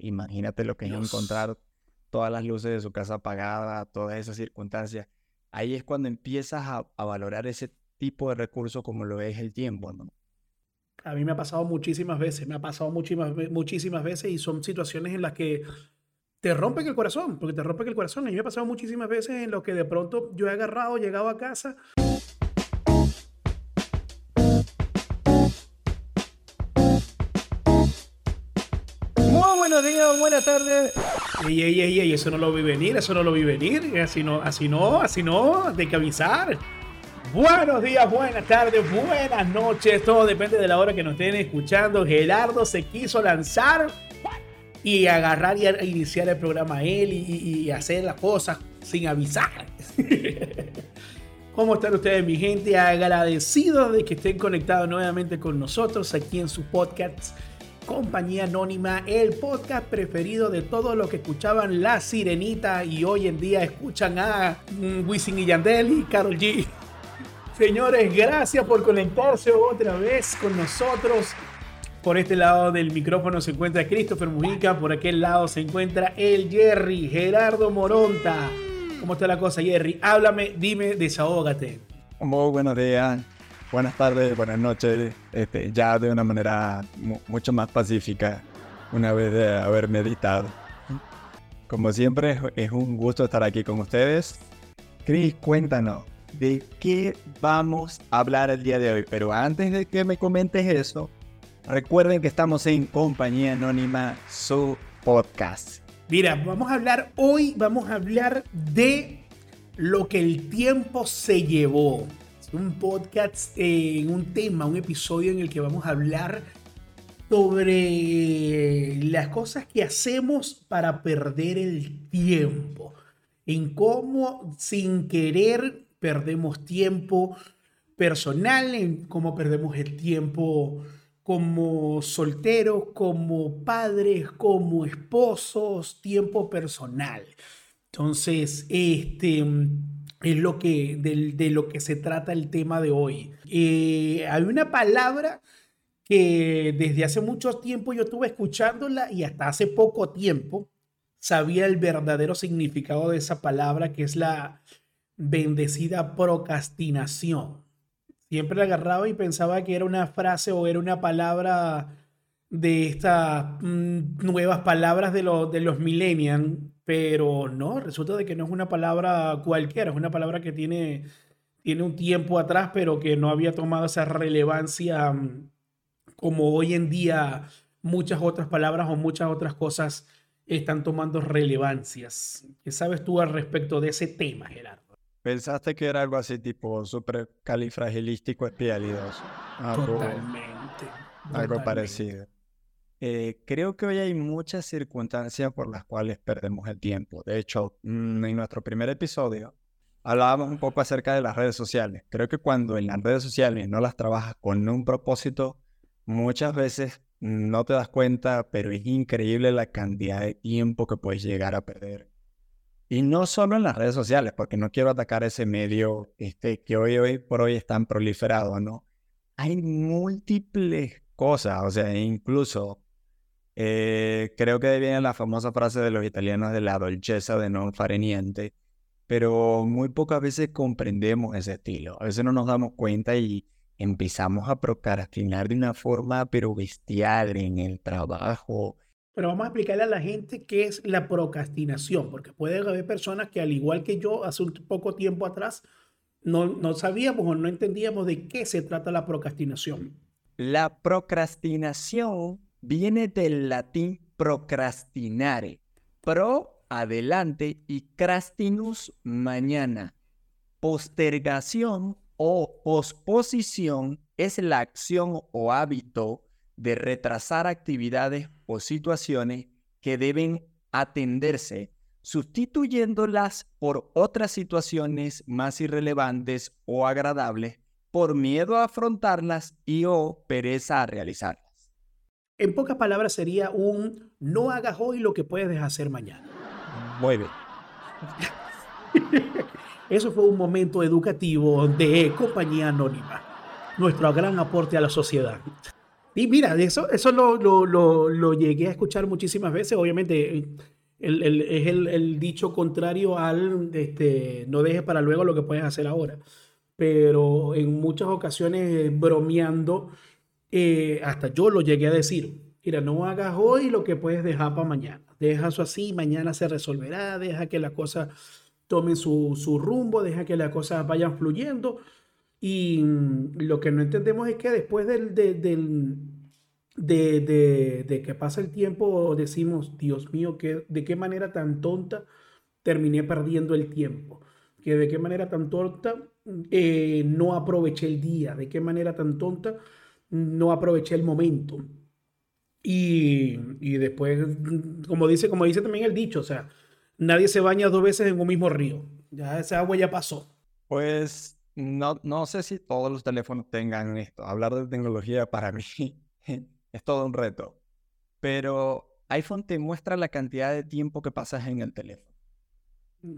imagínate lo que es encontrar todas las luces de su casa apagadas, todas esas circunstancias. Ahí es cuando empiezas a, a valorar ese tipo de recurso como lo es el tiempo, ¿no? A mí me ha pasado muchísimas veces, me ha pasado muchísimas, muchísimas veces y son situaciones en las que te rompen el corazón, porque te rompen el corazón. A mí me ha pasado muchísimas veces en lo que de pronto yo he agarrado, llegado a casa. Buenas tardes. Ey, eso no lo vi venir, eso no lo vi venir. Así no, así no, así no, hay que avisar. Buenos días, buenas tardes, buenas noches. Todo depende de la hora que nos estén escuchando. Gerardo se quiso lanzar y agarrar y iniciar el programa él y, hacer las cosas sin avisar. ¿Cómo están ustedes, mi gente? Agradecidos de que estén conectados nuevamente con nosotros aquí en su podcast Compañía Anónima, el podcast preferido de todos los que escuchaban La Sirenita y hoy en día escuchan a mm, Wisin y Yandel y Carol G. Señores, gracias por conectarse otra vez con nosotros. Por este lado del micrófono se encuentra Christopher Mujica, por aquel lado se encuentra el Jerry, Gerardo Moronta. ¿Cómo está la cosa, Jerry? Háblame, dime, desahógate. Muy buenos días, buenas tardes, buenas noches. Este, ya de una manera mucho más pacífica, una vez de haber meditado. Como siempre, es un gusto estar aquí con ustedes. Chris, cuéntanos, de qué vamos a hablar el día de hoy. Pero antes de que me comentes eso, recuerden que estamos en Compañía Anónima, su podcast. Mira, vamos a hablar hoy, vamos a hablar de lo que el tiempo se llevó. Un podcast, en eh, un tema, un episodio en el que vamos a hablar sobre las cosas que hacemos para perder el tiempo. En cómo sin querer perdemos tiempo personal, en cómo perdemos el tiempo como solteros, como padres, como esposos, tiempo personal. Entonces, este es lo que, de, lo que se trata el tema de hoy. Eh, hay una palabra que desde hace mucho tiempo yo estuve escuchándola y hasta hace poco tiempo sabía el verdadero significado de esa palabra, que es la bendecida procrastinación. Siempre la agarraba y pensaba que era una frase o era una palabra de estas mm, nuevas palabras de, de los millennials, pero no, resulta de que no es una palabra cualquiera, es una palabra que tiene, tiene un tiempo atrás, pero que no había tomado esa relevancia mm, como hoy en día muchas otras palabras o muchas otras cosas están tomando relevancias. ¿Qué sabes tú al respecto de ese tema, Gerardo? ¿Pensaste que era algo así tipo super califragilístico espialidoso? totalmente, Algo parecido. Eh, creo que hoy hay muchas circunstancias por las cuales perdemos el tiempo. De hecho, mm, en nuestro primer episodio hablábamos un poco acerca de las redes sociales. Creo que cuando en las redes sociales no las trabajas con un propósito, muchas veces no te das cuenta, pero es increíble la cantidad de tiempo que puedes llegar a perder y no solo en las redes sociales, porque no quiero atacar ese medio este, que hoy, hoy por hoy es tan proliferado, ¿no? Hay múltiples cosas, o sea, incluso eh, creo que viene la famosa frase de los italianos de la dolceza de no fare niente, pero muy pocas veces comprendemos ese estilo. A veces no nos damos cuenta y empezamos a procrastinar de una forma pero bestial en el trabajo, pero vamos a explicarle a la gente qué es la procrastinación, porque puede haber personas que al igual que yo hace un poco tiempo atrás, no, no sabíamos o no entendíamos de qué se trata la procrastinación. La procrastinación viene del latín procrastinare. Pro, adelante, y crastinus, mañana. Postergación o posposición es la acción o hábito de retrasar actividades o situaciones que deben atenderse, sustituyéndolas por otras situaciones más irrelevantes o agradables por miedo a afrontarlas y o pereza a realizarlas. En pocas palabras sería un no hagas hoy lo que puedes hacer mañana. Muy bien. Eso fue un momento educativo de Compañía Anónima, nuestro gran aporte a la sociedad. Y mira, eso, eso lo, lo, lo, lo llegué a escuchar muchísimas veces. Obviamente, el, el, es el, el, dicho contrario al este, no dejes para luego lo que puedes hacer ahora. Pero en muchas ocasiones, bromeando, eh, hasta yo lo llegué a decir. Mira, no hagas hoy lo que puedes dejar para mañana. Deja eso así, mañana se resolverá, deja que las cosas tomen su, su rumbo, deja que las cosas vayan fluyendo y mm, lo que no entendemos es que después del, de, del, de, de, que pasa el tiempo decimos, Dios mío, que, de qué manera tan tonta terminé perdiendo el tiempo, que de qué manera tan tonta eh, no aproveché el día, de qué manera tan tonta no aproveché el momento. Y, y después, como dice, como dice también el dicho, o sea, nadie se baña dos veces en un mismo río. Ya esa agua ya pasó. Pues no, no sé si todos los teléfonos tengan esto. Hablar de tecnología para mí es todo un reto. Pero iPhone te muestra la cantidad de tiempo que pasas en el teléfono.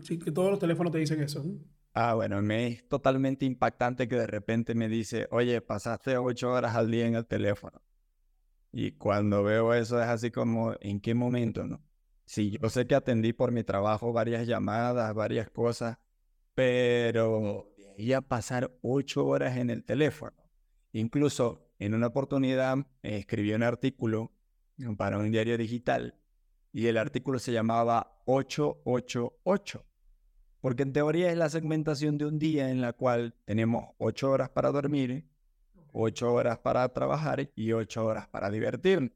Sí, que todos los teléfonos te dicen eso. Ah, bueno, me es totalmente impactante que de repente me dice, oye, pasaste ocho horas al día en el teléfono. Y cuando veo eso es así como, ¿en qué momento, no? Sí, yo sé que atendí por mi trabajo varias llamadas, varias cosas, pero a pasar ocho horas en el teléfono. Incluso en una oportunidad escribí un artículo para un diario digital y el artículo se llamaba 888, porque en teoría es la segmentación de un día en la cual tenemos ocho horas para dormir, ocho horas para trabajar y ocho horas para divertirnos.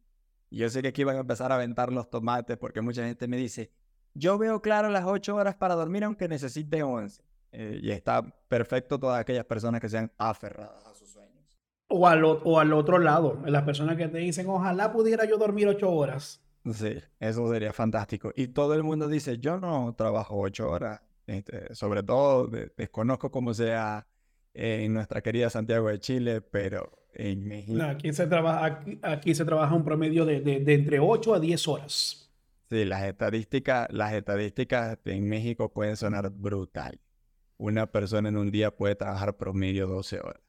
Y yo sé que aquí van a empezar a aventar los tomates porque mucha gente me dice, yo veo claro las ocho horas para dormir aunque necesite once. Eh, y está perfecto todas aquellas personas que sean aferradas a sus sueños. O al, o al otro lado, las personas que te dicen, ojalá pudiera yo dormir ocho horas. Sí, eso sería fantástico. Y todo el mundo dice, yo no trabajo ocho horas. Este, sobre todo, desconozco cómo sea en nuestra querida Santiago de Chile, pero en México... aquí, se trabaja, aquí, se trabaja un promedio de, de, de entre 8 a 10 horas. Sí, las estadísticas, las estadísticas en México pueden sonar brutal una persona en un día puede trabajar promedio 12 horas.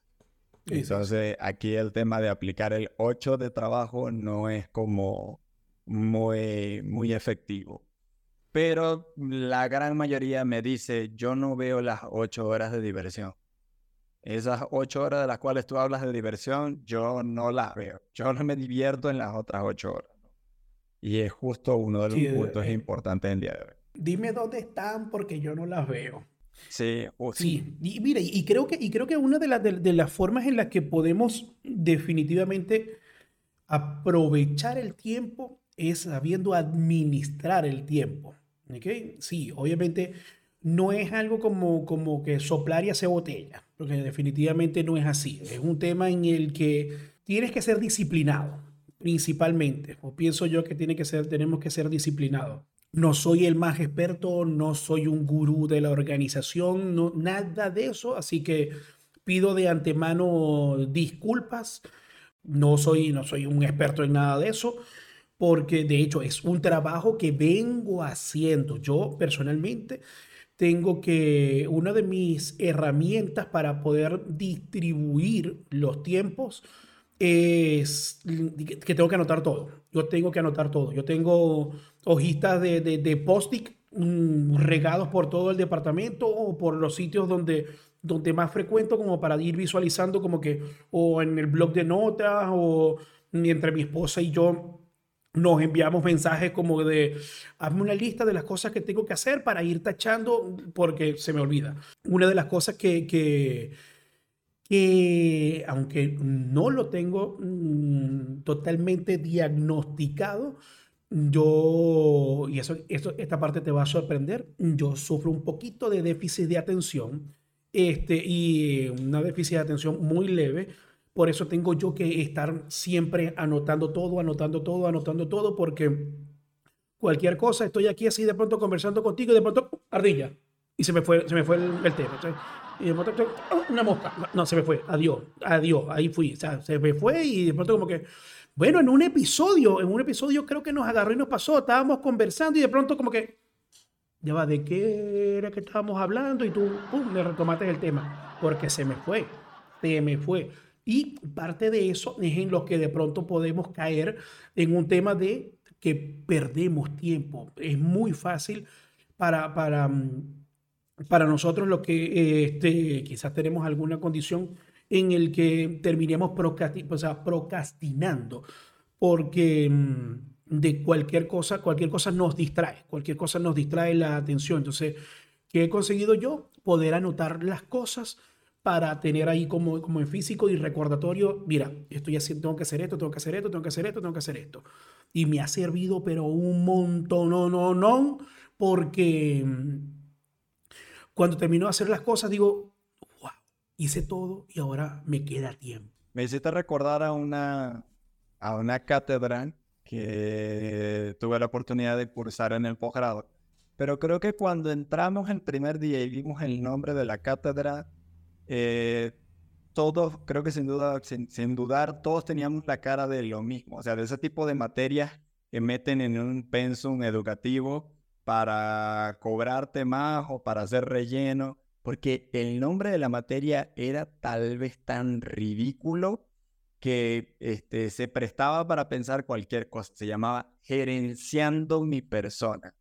Entonces, aquí el tema de aplicar el 8 de trabajo no es como muy, muy efectivo. Pero la gran mayoría me dice, yo no veo las 8 horas de diversión. Esas 8 horas de las cuales tú hablas de diversión, yo no las veo. Yo no me divierto en las otras 8 horas. Y es justo uno de los puntos eh, importantes del día de hoy. Dime dónde están porque yo no las veo. Sí, sí. Y mire, y creo que, y creo que una de, las formas en las que podemos definitivamente aprovechar el tiempo es sabiendo administrar el tiempo. Sí, obviamente no es algo como, como que soplar y hacer botella, porque definitivamente no es así. Es un tema en el que tienes que ser disciplinado, principalmente. O pienso yo que, tiene que ser, tenemos que ser disciplinados. No soy el más experto, no soy un gurú de la organización, no, nada de eso, así que pido de antemano disculpas. No soy, no soy un experto en nada de eso, porque de hecho es un trabajo que vengo haciendo. Yo personalmente tengo que, una de mis herramientas para poder distribuir los tiempos es que tengo que anotar todo. Yo tengo que anotar todo. Yo tengo hojitas de, de, de post-it mm, regados por todo el departamento o por los sitios donde, donde más frecuento como para ir visualizando como que o en el blog de notas o mientras mi esposa y yo nos enviamos mensajes como de hazme una lista de las cosas que tengo que hacer para ir tachando porque se me olvida. Una de las cosas que, que, que aunque no lo tengo mm, totalmente diagnosticado, yo, y eso, eso, esta parte te va a sorprender, yo sufro un poquito de déficit de atención este, y una déficit de atención muy leve. Por eso tengo yo que estar siempre anotando todo, anotando todo, anotando todo, porque cualquier cosa, estoy aquí así de pronto conversando contigo y de pronto, ardilla. Y se me fue, se me fue el, tema. y de pronto, una mosca. No, se me fue. Adiós, adiós. Ahí fui. O sea, se me fue y de pronto como que bueno, en un episodio, en un episodio creo que nos agarró y nos pasó, estábamos conversando y de pronto como que, ya va, ¿de qué era que estábamos hablando? Y tú, pum, me retomaste el tema, porque se me fue, se me fue. Y parte de eso es en lo que de pronto podemos caer en un tema de que perdemos tiempo. Es muy fácil para, para, mm, para nosotros lo que este, quizás tenemos alguna condición en el que terminemos procrastinando, porque mm, de cualquier cosa, cualquier cosa nos distrae, cualquier cosa nos distrae la atención. Entonces, ¿qué he conseguido yo? Poder anotar las cosas para tener ahí como, como en físico y recordatorio, mira, estoy haciendo, tengo que hacer esto, tengo que hacer esto, tengo que hacer esto, tengo que hacer esto. Y me ha servido, pero un montón, no, no, no, porque mm, cuando termino de hacer las cosas digo, wow, hice todo y ahora me queda tiempo. Me hiciste recordar a una, a una cátedra que tuve la oportunidad de cursar en el posgrado. Pero creo que cuando entramos el primer día y vimos el nombre de la cátedra, eh, todos, creo que sin duda, sin, dudar, todos teníamos la cara de lo mismo, o sea, de ese tipo de materias que meten en un pensum educativo para cobrarte más o para hacer relleno, porque el nombre de la materia era tal vez tan ridículo que este, se prestaba para pensar cualquier cosa. Se llamaba gerenciando mi persona.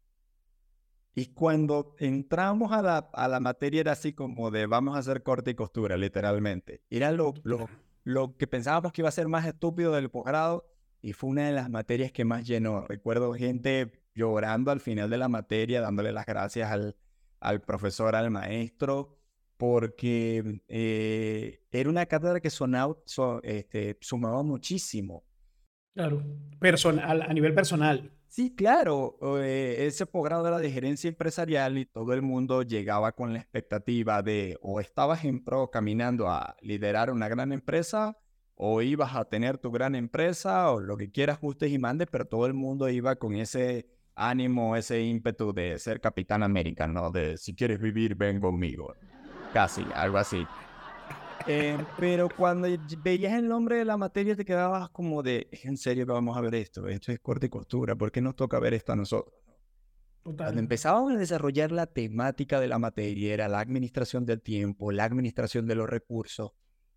Y cuando entramos a la, a la materia era así como de vamos a hacer corte y costura, literalmente. Era lo, lo, lo que pensábamos que iba a ser más estúpido del posgrado y fue una de las materias que más llenó. Recuerdo gente llorando al final de la materia, dándole las gracias al, al profesor, al maestro, porque eh, era una cátedra que sonaba, este, sumaba muchísimo. Claro, personal, a nivel personal. Sí, claro, eh, ese posgrado era de gerencia empresarial y todo el mundo llegaba con la expectativa de o estabas en pro caminando a liderar una gran empresa o ibas a tener tu gran empresa o lo que quieras, gustes y mandes, pero todo el mundo iba con ese ánimo, ese ímpetu de ser capitán América, ¿no? De si quieres vivir, ven conmigo. Casi, algo así. Eh, pero cuando veías el nombre de la materia te quedabas como de, en serio que vamos a ver esto? Esto es corte y costura, ¿por qué nos toca ver esto a nosotros? Cuando empezábamos a desarrollar la temática de la materia, era la administración del tiempo, la administración de los recursos,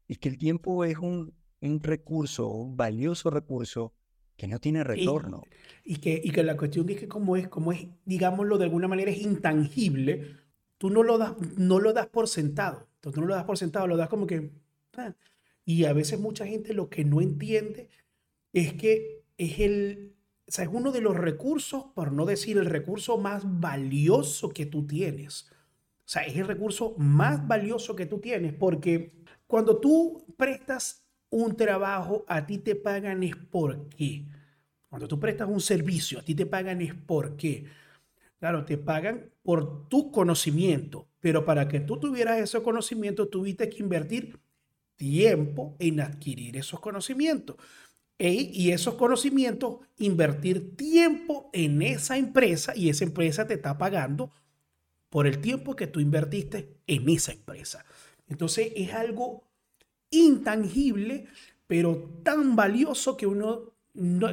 y que el tiempo es un, un recurso, un valioso recurso que no tiene retorno. Y, que, y que la cuestión es que como es, como es, digámoslo de alguna manera, es intangible, tú no lo das, no lo das por sentado. Entonces tú no lo das por sentado, lo das como que... Ah. Y a veces mucha gente lo que no entiende es que es el, o es uno de los recursos, por no decir el recurso más valioso que tú tienes. O sea, es el recurso más valioso que tú tienes, porque cuando tú prestas un trabajo, a ti te pagan es por qué. Cuando tú prestas un servicio, a ti te pagan es por qué. Claro, te pagan por tu conocimiento, pero para que tú tuvieras ese conocimiento, tuviste que invertir tiempo en adquirir esos conocimientos. E, y esos conocimientos, invertir tiempo en esa empresa y esa empresa te está pagando por el tiempo que tú invertiste en esa empresa. Entonces es algo intangible, pero tan valioso que uno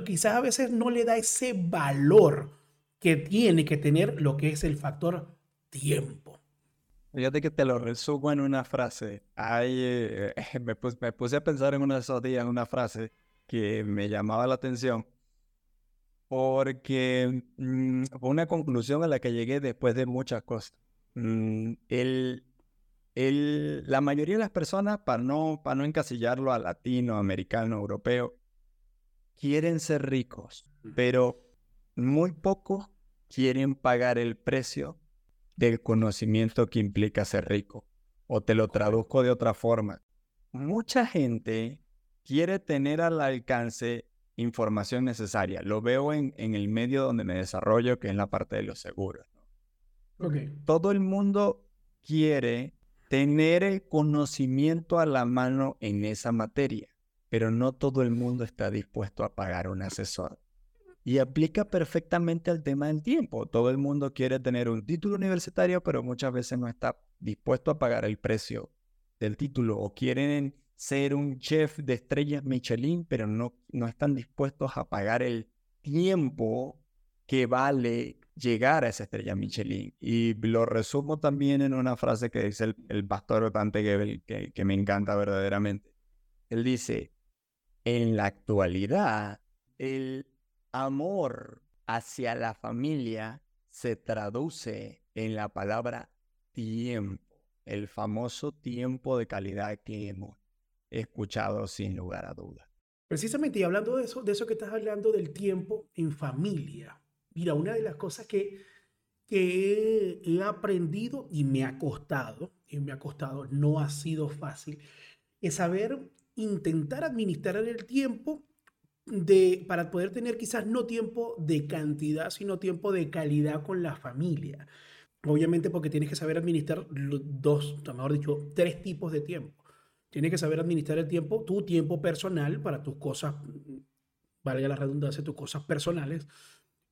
quizás a veces no le da ese valor que tiene que tener lo que es el factor tiempo. Fíjate que te lo resumo en una frase. Ay, eh, me, puse, a pensar en esos días en una frase que me llamaba la atención porque mm, fue una conclusión a la que llegué después de muchas cosas. Mm, el, el, la mayoría de las personas, para no, para no encasillarlo a latino, americano, europeo, quieren ser ricos, pero muy pocos quieren pagar el precio del conocimiento que implica ser rico. O te lo traduzco de otra forma. Mucha gente quiere tener al alcance información necesaria. Lo veo en, en el medio donde me desarrollo, que es la parte de los seguros. Todo el mundo quiere tener el conocimiento a la mano en esa materia, pero no todo el mundo está dispuesto a pagar un asesor. Y aplica perfectamente al tema del tiempo. Todo el mundo quiere tener un título universitario, pero muchas veces no está dispuesto a pagar el precio del título. O quieren ser un chef de estrellas Michelin, pero no, no están dispuestos a pagar el tiempo que vale llegar a esa estrella Michelin. Y lo resumo también en una frase que dice el, pastor Tante Gebel, que, que me encanta verdaderamente. Él dice, en la actualidad, el amor hacia la familia se traduce en la palabra tiempo, el famoso tiempo de calidad que hemos escuchado sin lugar a dudas. Precisamente, y hablando de eso, de eso que estás hablando del tiempo en familia. Mira, una de las cosas que, que he aprendido y me ha costado, y me ha costado, no ha sido fácil, es saber intentar administrar el tiempo de, para poder tener quizás no tiempo de cantidad, sino tiempo de calidad con la familia. Obviamente porque tienes que saber administrar dos, mejor dicho, tres tipos de tiempo. Tienes que saber administrar el tiempo, tu tiempo personal para tus cosas, valga la redundancia, tus cosas personales,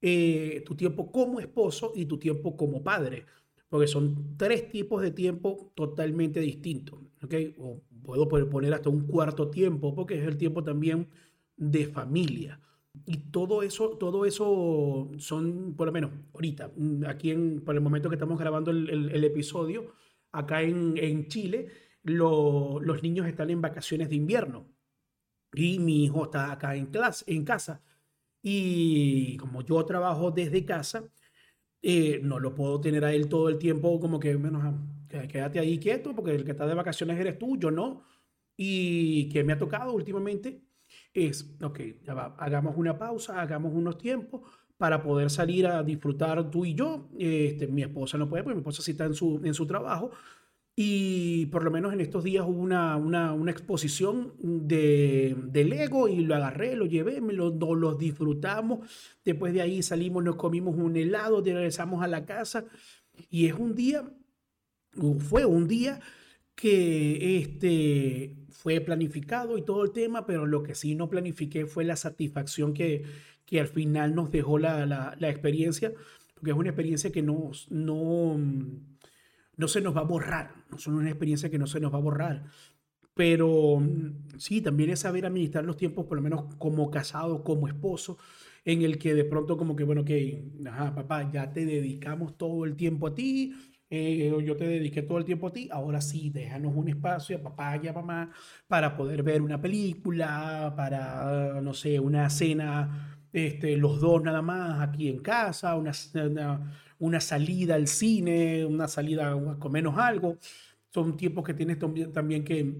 eh, tu tiempo como esposo y tu tiempo como padre, porque son tres tipos de tiempo totalmente distintos. ¿okay? O puedo poner hasta un cuarto tiempo, porque es el tiempo también de familia. Y todo eso, todo eso son, por lo menos ahorita, aquí en, por el momento que estamos grabando el, episodio, acá en, en Chile, los niños están en vacaciones de invierno y mi hijo está acá en, clase, en casa. Y como yo trabajo desde casa, eh, no lo puedo tener a él todo el tiempo como que, menos, quédate ahí quieto, porque el que está de vacaciones eres tú, yo no. Y que me ha tocado últimamente es, ok, hagamos una pausa, hagamos unos tiempos para poder salir a disfrutar tú y yo. Este, mi esposa no puede, porque mi esposa sí está en su, en su trabajo, y por lo menos en estos días hubo una, una, una exposición de, de, Lego y lo agarré, lo llevé, me lo, los disfrutamos. Después de ahí salimos, nos comimos un helado, regresamos a la casa. Y es un día, fue un día que este, fue planificado y todo el tema, pero lo que sí no planifiqué fue la satisfacción que, que al final nos dejó la, la, la experiencia, porque es una experiencia que no... no no se nos va a borrar, no son una experiencia que no se nos va a borrar. Pero mm, sí, también es saber administrar los tiempos, por lo menos como casado, como esposo, en el que de pronto como que, bueno, que, ajá, papá, ya te dedicamos todo el tiempo a ti, eh, yo te dediqué todo el tiempo a ti, ahora sí, déjanos un espacio a papá y a mamá para poder ver una película, para, no sé, una cena, este, los dos nada más aquí en casa, una, una una salida al cine, una salida a menos algo. Son tiempos que tienes también que,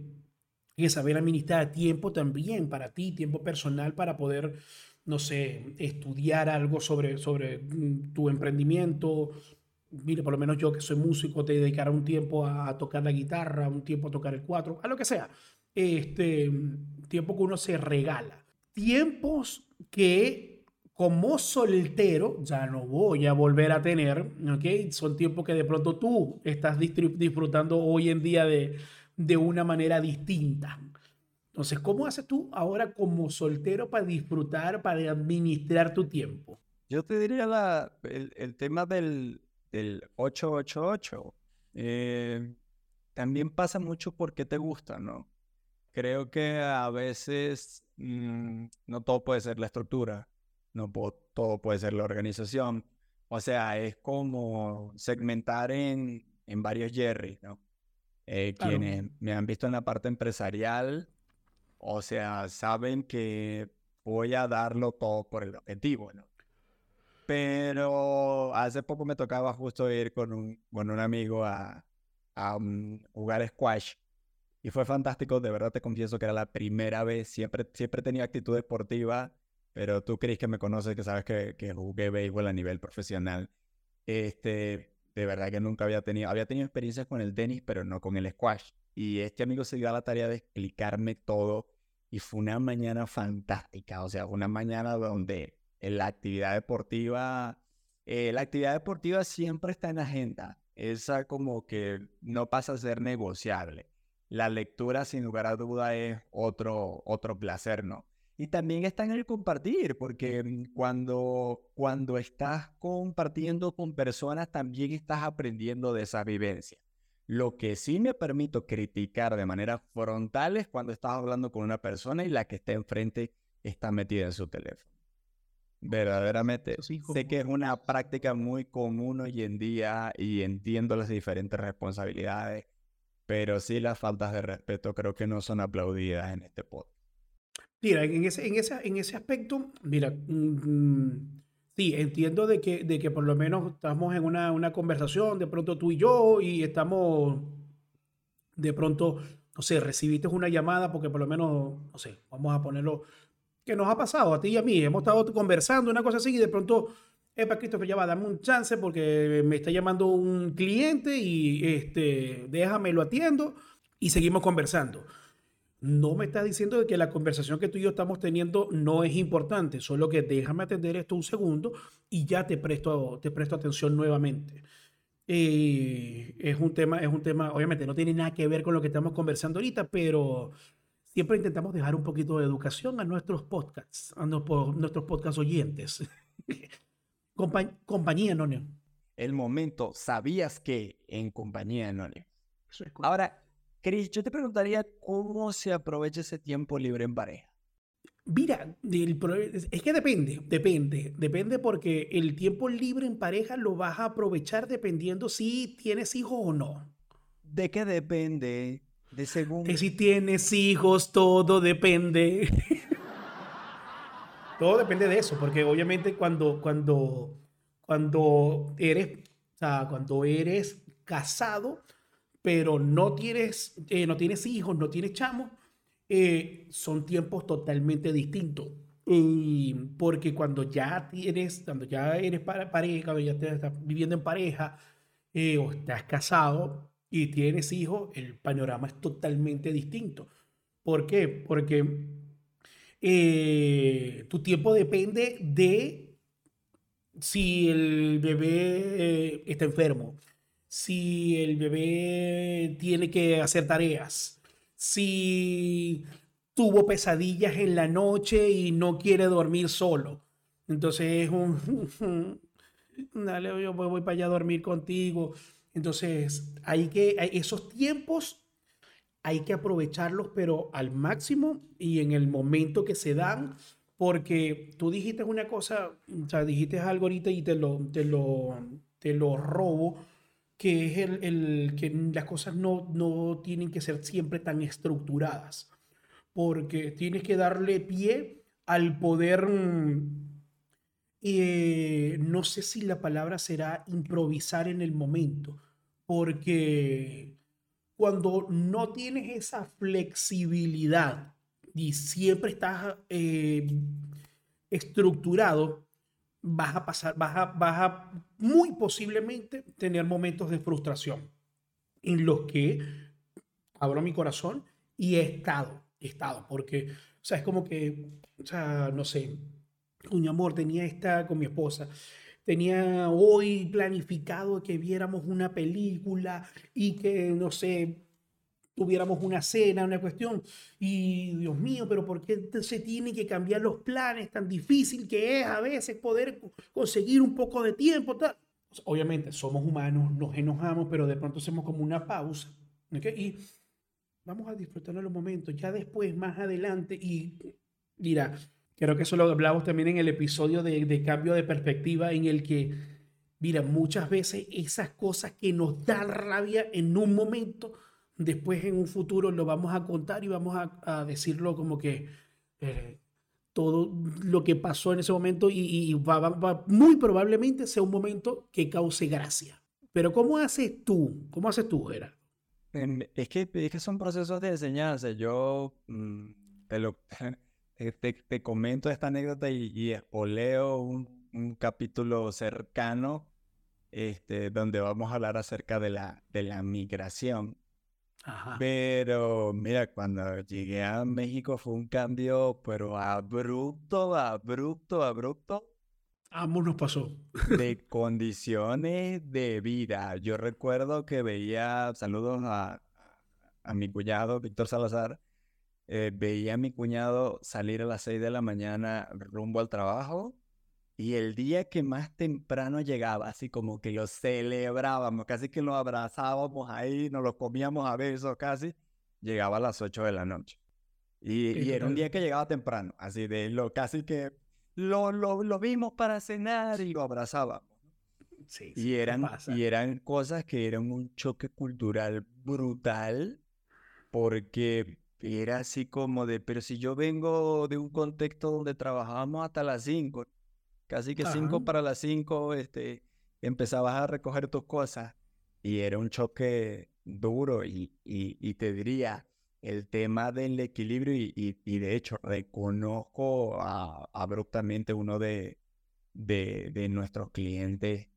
que saber administrar tiempo también para ti, tiempo personal para poder, no sé, estudiar algo sobre, sobre mm, tu emprendimiento. Mire, por lo menos yo que soy músico, te dedicaré un tiempo a, tocar la guitarra, un tiempo a tocar el cuatro, a lo que sea. Este tiempo que uno se regala. Tiempos que como soltero ya no voy a volver a tener, ¿ok? Son tiempos que de pronto tú estás disfrutando hoy en día de, de una manera distinta. Entonces, ¿cómo haces tú ahora como soltero para disfrutar, para administrar tu tiempo? Yo te diría la, el, tema del, del 888. Eh, también pasa mucho porque te gusta, ¿no? Creo que a veces mm, no todo puede ser la estructura no todo puede ser la organización. O sea, es como segmentar en, en varios Jerry, ¿no? Eh, quienes me han visto en la parte empresarial, o sea, saben que voy a darlo todo por el objetivo, ¿no? Pero hace poco me tocaba justo ir con un, con un amigo a, jugar squash y fue fantástico, de verdad te confieso que era la primera vez, siempre, siempre tenía actitud deportiva pero tú crees que me conoces, que sabes que, que jugué béisbol a nivel profesional. Este, de verdad que nunca había tenido, había tenido experiencias con el tenis, pero no con el squash. Y este amigo se dio a la tarea de explicarme todo y fue una mañana fantástica, o sea, una mañana donde la actividad deportiva, eh, la actividad deportiva siempre está en agenda, esa como que no pasa a ser negociable. La lectura, sin lugar a duda, es otro, otro placer, ¿no? Y también está en el compartir, porque mm, cuando, cuando estás compartiendo con personas, también estás aprendiendo de esa vivencia. Lo que sí me permito criticar de manera frontal es cuando estás hablando con una persona y la que está enfrente está metida en su teléfono. Verdaderamente, sé que es una práctica muy común hoy en día y entiendo las diferentes responsabilidades, pero sí las faltas de respeto creo que no son aplaudidas en este podcast. Mira, en ese, en ese, en ese aspecto, mira, mm, sí, entiendo de que, de que por lo menos estamos en una, una conversación, de pronto tú y yo, y estamos, de pronto, no sé, recibiste una llamada porque por lo menos, no sé, vamos a ponerlo, que nos ha pasado a ti y a mí, hemos estado conversando, una cosa así, y de pronto, Epa, Christopher, ya va, dame un chance porque me está llamando un cliente y este, déjame lo atiendo y seguimos conversando. No me estás diciendo de que la conversación que tú y yo estamos teniendo no es importante, solo que déjame atender esto un segundo y ya te presto, te presto atención nuevamente. Eh, es un tema, es un tema, obviamente no tiene nada que ver con lo que estamos conversando ahorita, pero siempre intentamos dejar un poquito de educación a nuestros podcasts, a nuestros podcast oyentes. compañía Anónima. El momento, sabías que en compañía Anónima. Ahora, Cris, yo te preguntaría cómo se aprovecha ese tiempo libre en pareja. Mira, es que depende, depende, depende porque el tiempo libre en pareja lo vas a aprovechar dependiendo si tienes hijos o no. ¿De qué depende? De según. Si tienes hijos, todo depende. todo depende de eso, porque obviamente cuando, cuando, cuando eres, o sea, cuando eres casado, pero no tienes, eh, no tienes hijos, no tienes chamos, eh, son tiempos totalmente distintos. Porque cuando ya tienes, cuando ya eres pareja, cuando ya estás viviendo en pareja eh, o estás casado y tienes hijos, el panorama es totalmente distinto. ¿Por qué? Porque eh, tu tiempo depende de si el bebé está enfermo, si el bebé tiene que hacer tareas, si tuvo pesadillas en la noche y no quiere dormir solo. Entonces es un, dale, yo voy para allá a dormir contigo. Entonces hay que, esos tiempos hay que aprovecharlos, pero al máximo y en el momento que se dan, porque tú dijiste una cosa, o sea, dijiste algo ahorita y te lo, te lo, te lo robo que es el, que las cosas no, no tienen que ser siempre tan estructuradas, porque tienes que darle pie al poder, mm, eh, no sé si la palabra será improvisar en el momento, porque cuando no tienes esa flexibilidad y siempre estás eh, estructurado, vas a pasar, vas a, vas a muy posiblemente tener momentos de frustración en los que abro mi corazón y he estado, he estado, porque, o sea, es como que, o sea, no sé, mi amor, tenía esta con mi esposa, tenía hoy planificado que viéramos una película y que, no sé, tuviéramos una cena, una cuestión. Y Dios mío, pero ¿por qué se tiene que cambiar los planes? Tan difícil que es a veces poder conseguir un poco de tiempo. Tal. Obviamente, somos humanos, nos enojamos, pero de pronto hacemos como una pausa. Y vamos a disfrutar de los momentos. Ya después, más adelante, y mira, creo que eso lo hablamos también en el episodio de, de cambio de perspectiva, en el que, mira, muchas veces esas cosas que nos dan rabia en un momento, después en un futuro lo vamos a contar y vamos a, decirlo como que eh, todo lo que pasó en ese momento y, va, muy probablemente sea un momento que cause gracia. Pero ¿cómo haces tú? ¿Cómo haces tú, Gerardo? Es que, es que son procesos de enseñanza. Yo mm, te, lo, te, comento esta anécdota y, y espoleo un, un capítulo cercano este, donde vamos a hablar acerca de la, de la migración. Pero mira, cuando llegué a México fue un cambio, pero abrupto, abrupto, abrupto. Ambos nos pasó. De condiciones de vida. Yo recuerdo que veía, saludos a, a mi cuñado, Víctor Salazar, eh, veía a mi cuñado salir a las 6 de la mañana rumbo al trabajo y el día que más temprano llegaba, así como que lo celebrábamos, casi que lo abrazábamos ahí, nos lo comíamos a besos casi, llegaba a las 8 de la noche. Y, era un día que llegaba temprano, así de lo casi que lo, lo, lo vimos para cenar y lo abrazábamos. Sí, y, eran, y eran cosas que eran un choque cultural brutal porque era así como de, pero si yo vengo de un contexto donde trabajábamos hasta las 5, casi que 5 para las 5, este, empezabas a recoger tus cosas y era un choque duro y, y, te diría, el tema del equilibrio y, y de hecho reconozco abruptamente uno de, de, de nuestros clientes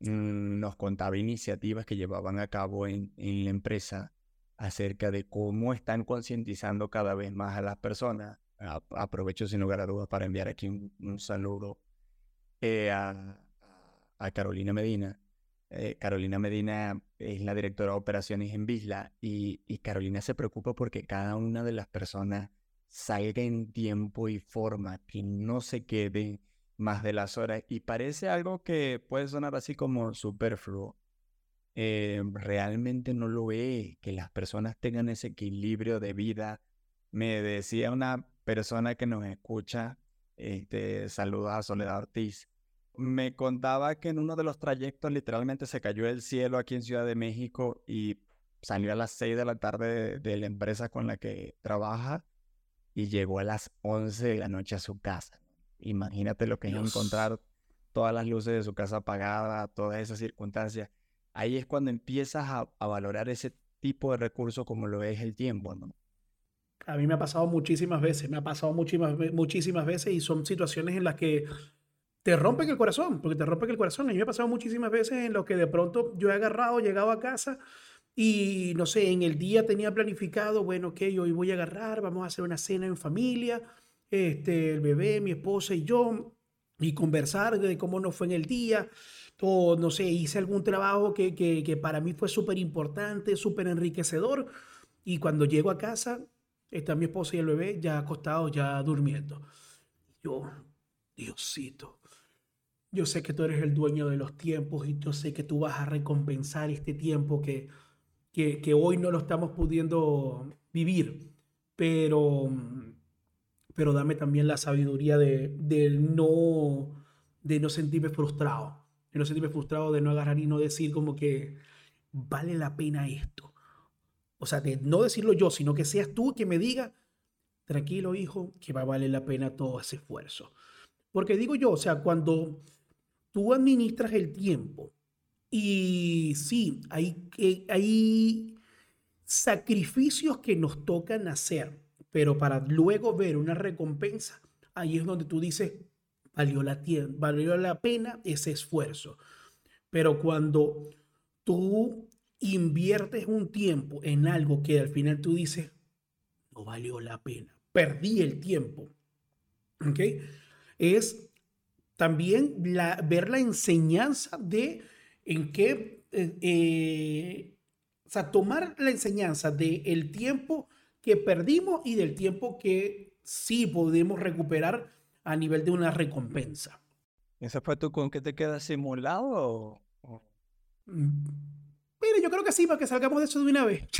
mm, nos contaba iniciativas que llevaban a cabo en, en la empresa acerca de cómo están concientizando cada vez más a las personas. aprovecho sin lugar a dudas para enviar aquí un, saludo eh, a, a, Carolina Medina. Eh, Carolina Medina es la directora de operaciones en Visla y, y Carolina se preocupa porque cada una de las personas salga en tiempo y forma, que no se quede más de las horas. Y parece algo que puede sonar así como superfluo, eh, realmente no lo ve, que las personas tengan ese equilibrio de vida. Me decía una persona que nos escucha, este, saludos a Soledad Ortiz, me contaba que en uno de los trayectos literalmente se cayó el cielo aquí en Ciudad de México y salió a las 6 de la tarde de, la empresa con la que trabaja y llegó a las 11 de la noche a su casa. Imagínate lo que es encontrar todas las luces de su casa apagadas, todas esas circunstancias ahí es cuando empiezas a, valorar ese tipo de recursos como lo es el tiempo, ¿no? A mí me ha pasado muchísimas veces, me ha pasado muchísimas, muchísimas veces y son situaciones en las que te rompen el corazón, porque te rompen el corazón. A mí me ha pasado muchísimas veces en lo que de pronto yo he agarrado, llegado a casa y no sé, en el día tenía planificado, bueno, ok, hoy voy a agarrar, vamos a hacer una cena en familia, este, el bebé, mi esposa y yo, y conversar de cómo nos fue en el día o no sé, hice algún trabajo que, que, para mí fue súper importante, súper enriquecedor, y cuando llego a casa, está mi esposa y el bebé ya acostados, ya durmiendo. Yo, Diosito, yo sé que tú eres el dueño de los tiempos y yo sé que tú vas a recompensar este tiempo que, que, que hoy no lo estamos pudiendo vivir, pero, pero dame también la sabiduría de, de, no, de no sentirme frustrado de no sentirme frustrado, de no agarrar y no decir como que vale la pena esto. O sea, de no decirlo yo, sino que seas tú que me diga, tranquilo hijo, que va a valer la pena todo ese esfuerzo. Porque digo yo, o sea, cuando tú administras el tiempo y sí, hay, hay sacrificios que nos tocan hacer, pero para luego ver una recompensa, ahí es donde tú dices, valió la, valió la pena ese esfuerzo. Pero cuando tú inviertes un tiempo en algo que al final tú dices, no valió la pena, perdí el tiempo, ¿ok? Es también la, ver la enseñanza de en qué, eh, eh, o sea, tomar la enseñanza del el tiempo que perdimos y del tiempo que sí podemos recuperar a nivel de una recompensa. ¿Ese fue tú con que te quedas simulado? O... Mm, mire, yo creo que sí, para que salgamos de eso de una vez.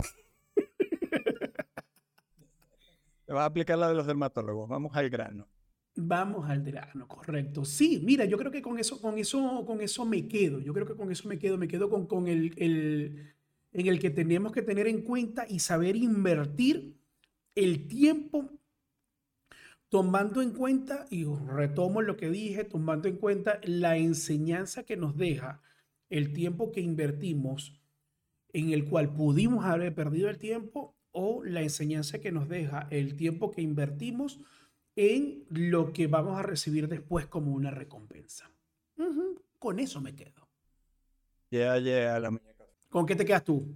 Te vas a aplicar la de los dermatólogos. Vamos al grano. Vamos al grano, correcto. Sí, mira, yo creo que con eso, con eso, con eso me quedo. Yo creo que con eso me quedo. Me quedo con, con el, el en el que tenemos que tener en cuenta y saber invertir el tiempo tomando en cuenta, y retomo lo que dije, tomando en cuenta la enseñanza que nos deja el tiempo que invertimos, en el cual pudimos haber perdido el tiempo, o la enseñanza que nos deja el tiempo que invertimos en lo que vamos a recibir después como una recompensa. Con eso me quedo. Ya, ya, la muñeca. ¿Con qué te quedas tú?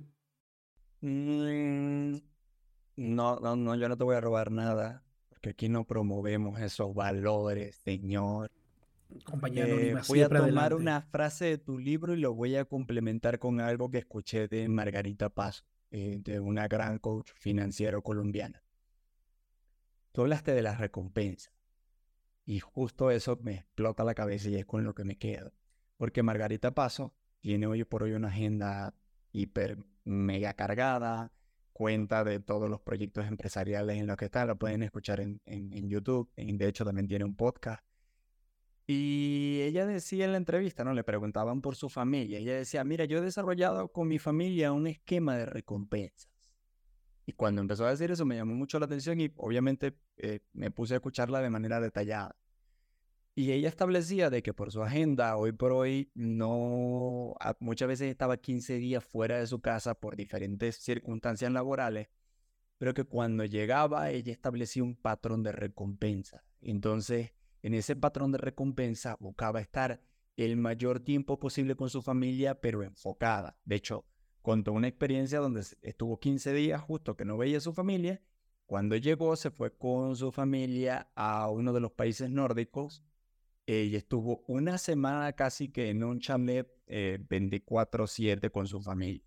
Mm, no, no, no, yo no te voy a robar nada que aquí no promovemos esos valores, Señor. Compañía eh, voy a tomar una frase de tu libro y lo voy a complementar con algo que escuché de Margarita Paz, eh, de una gran coach financiero colombiana. Tú hablaste de las recompensas y justo eso me explota la cabeza y es con lo que me quedo. Porque Margarita Paso tiene hoy por hoy una agenda hiper mega cargada, cuenta de todos los proyectos empresariales en los que está, lo pueden escuchar en, en, YouTube, de hecho también tiene un podcast. Y ella decía en la entrevista, ¿no? Le preguntaban por su familia. Ella decía, mira, yo he desarrollado con mi familia un esquema de recompensas. Y cuando empezó a decir eso me llamó mucho la atención y obviamente eh, me puse a escucharla de manera detallada. Y ella establecía de que por su agenda, hoy por hoy, no, muchas veces estaba 15 días fuera de su casa por diferentes circunstancias laborales, pero que cuando llegaba ella establecía un patrón de recompensa. Entonces, en ese patrón de recompensa buscaba estar el mayor tiempo posible con su familia, pero enfocada. De hecho, contó una experiencia donde estuvo 15 días justo que no veía a su familia. Cuando llegó, se fue con su familia a uno de los países nórdicos y estuvo una semana casi que en un chalet 24/7 con su familia.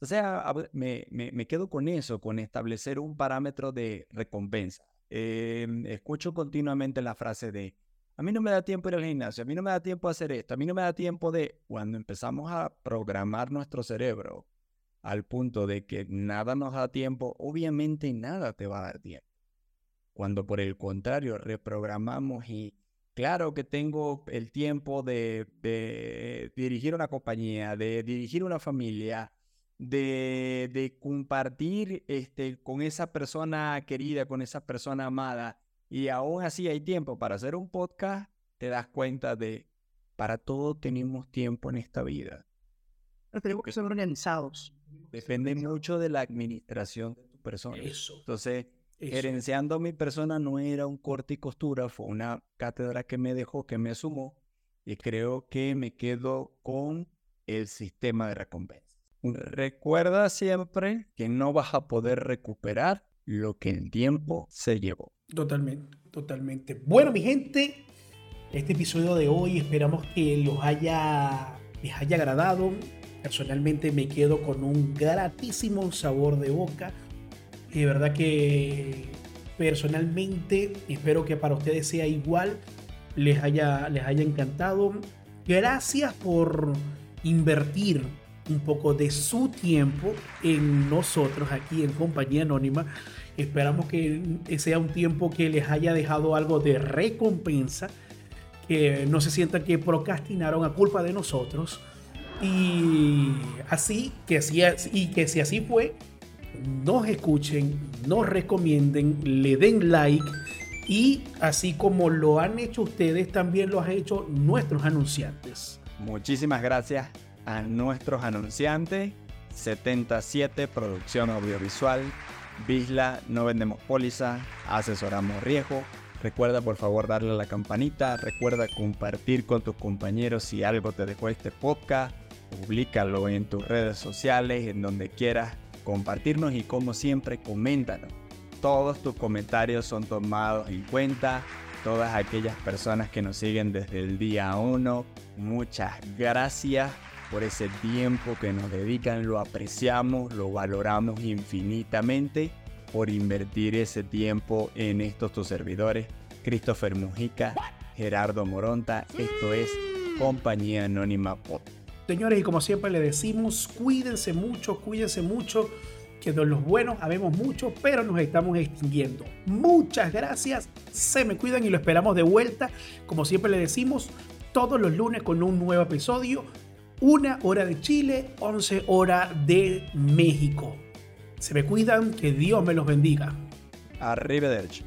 O sea, me, me, quedo con eso, con establecer un parámetro de recompensa. Em, escucho continuamente la frase de, a mí no me da tiempo ir al gimnasio, a mí no me da tiempo hacer esto, a mí no me da tiempo de, cuando empezamos a programar nuestro cerebro al punto de que nada nos da tiempo, obviamente nada te va a dar tiempo. Cuando por el contrario reprogramamos y claro que tengo el tiempo de, de dirigir una compañía, de dirigir una familia, de, compartir este, con esa persona querida, con esa persona amada, y aún así hay tiempo para hacer un podcast, te das cuenta de, para todo tenemos tiempo en esta vida. Pero tenemos que ser organizados. Depende mucho de la administración de tu persona. Eso. Entonces, gerenciando mi persona no era un corte y costura, fue una cátedra que me dejó, que me sumó, y creo que me quedo con el sistema de recompensa. Recuerda siempre que no vas a poder recuperar lo que el tiempo se llevó. Totalmente, totalmente. Bueno, mi gente, este episodio de hoy esperamos que los haya, les haya agradado. Personalmente me quedo con un gratísimo sabor de boca. De verdad que personalmente espero que para ustedes sea igual. Les haya, les haya encantado. Gracias por invertir un poco de su tiempo en nosotros aquí en Compañía Anónima. Esperamos que sea un tiempo que les haya dejado algo de recompensa, que no se sientan que procrastinaron a culpa de nosotros. Y así, que si, y que si así fue, nos escuchen, nos recomienden, le den like y así como lo han hecho ustedes, también lo han hecho nuestros anunciantes. Muchísimas gracias a nuestros anunciantes. 77 Producción Audiovisual. Bisla, no vendemos póliza, asesoramos riesgo. Recuerda por favor darle a la campanita, recuerda compartir con tus compañeros si algo te dejó este podcast, Publícalo en tus redes sociales, en donde quieras compartirnos y como siempre coméntanos. Todos tus comentarios son tomados en cuenta, todas aquellas personas que nos siguen desde el día 1, muchas gracias por ese tiempo que nos dedican, lo apreciamos, lo valoramos infinitamente por invertir ese tiempo en estos tus servidores. Christopher Mujica, Gerardo Moronta, esto es Compañía Anónima Pop. Señores, y como siempre le decimos, cuídense mucho, cuídense mucho, que de los buenos habemos mucho, pero nos estamos extinguiendo. Muchas gracias, se me cuidan y lo esperamos de vuelta, como siempre le decimos, todos los lunes con un nuevo episodio una hora de Chile, 11 horas de México. Se me cuidan, que Dios me los bendiga. Arrivederci.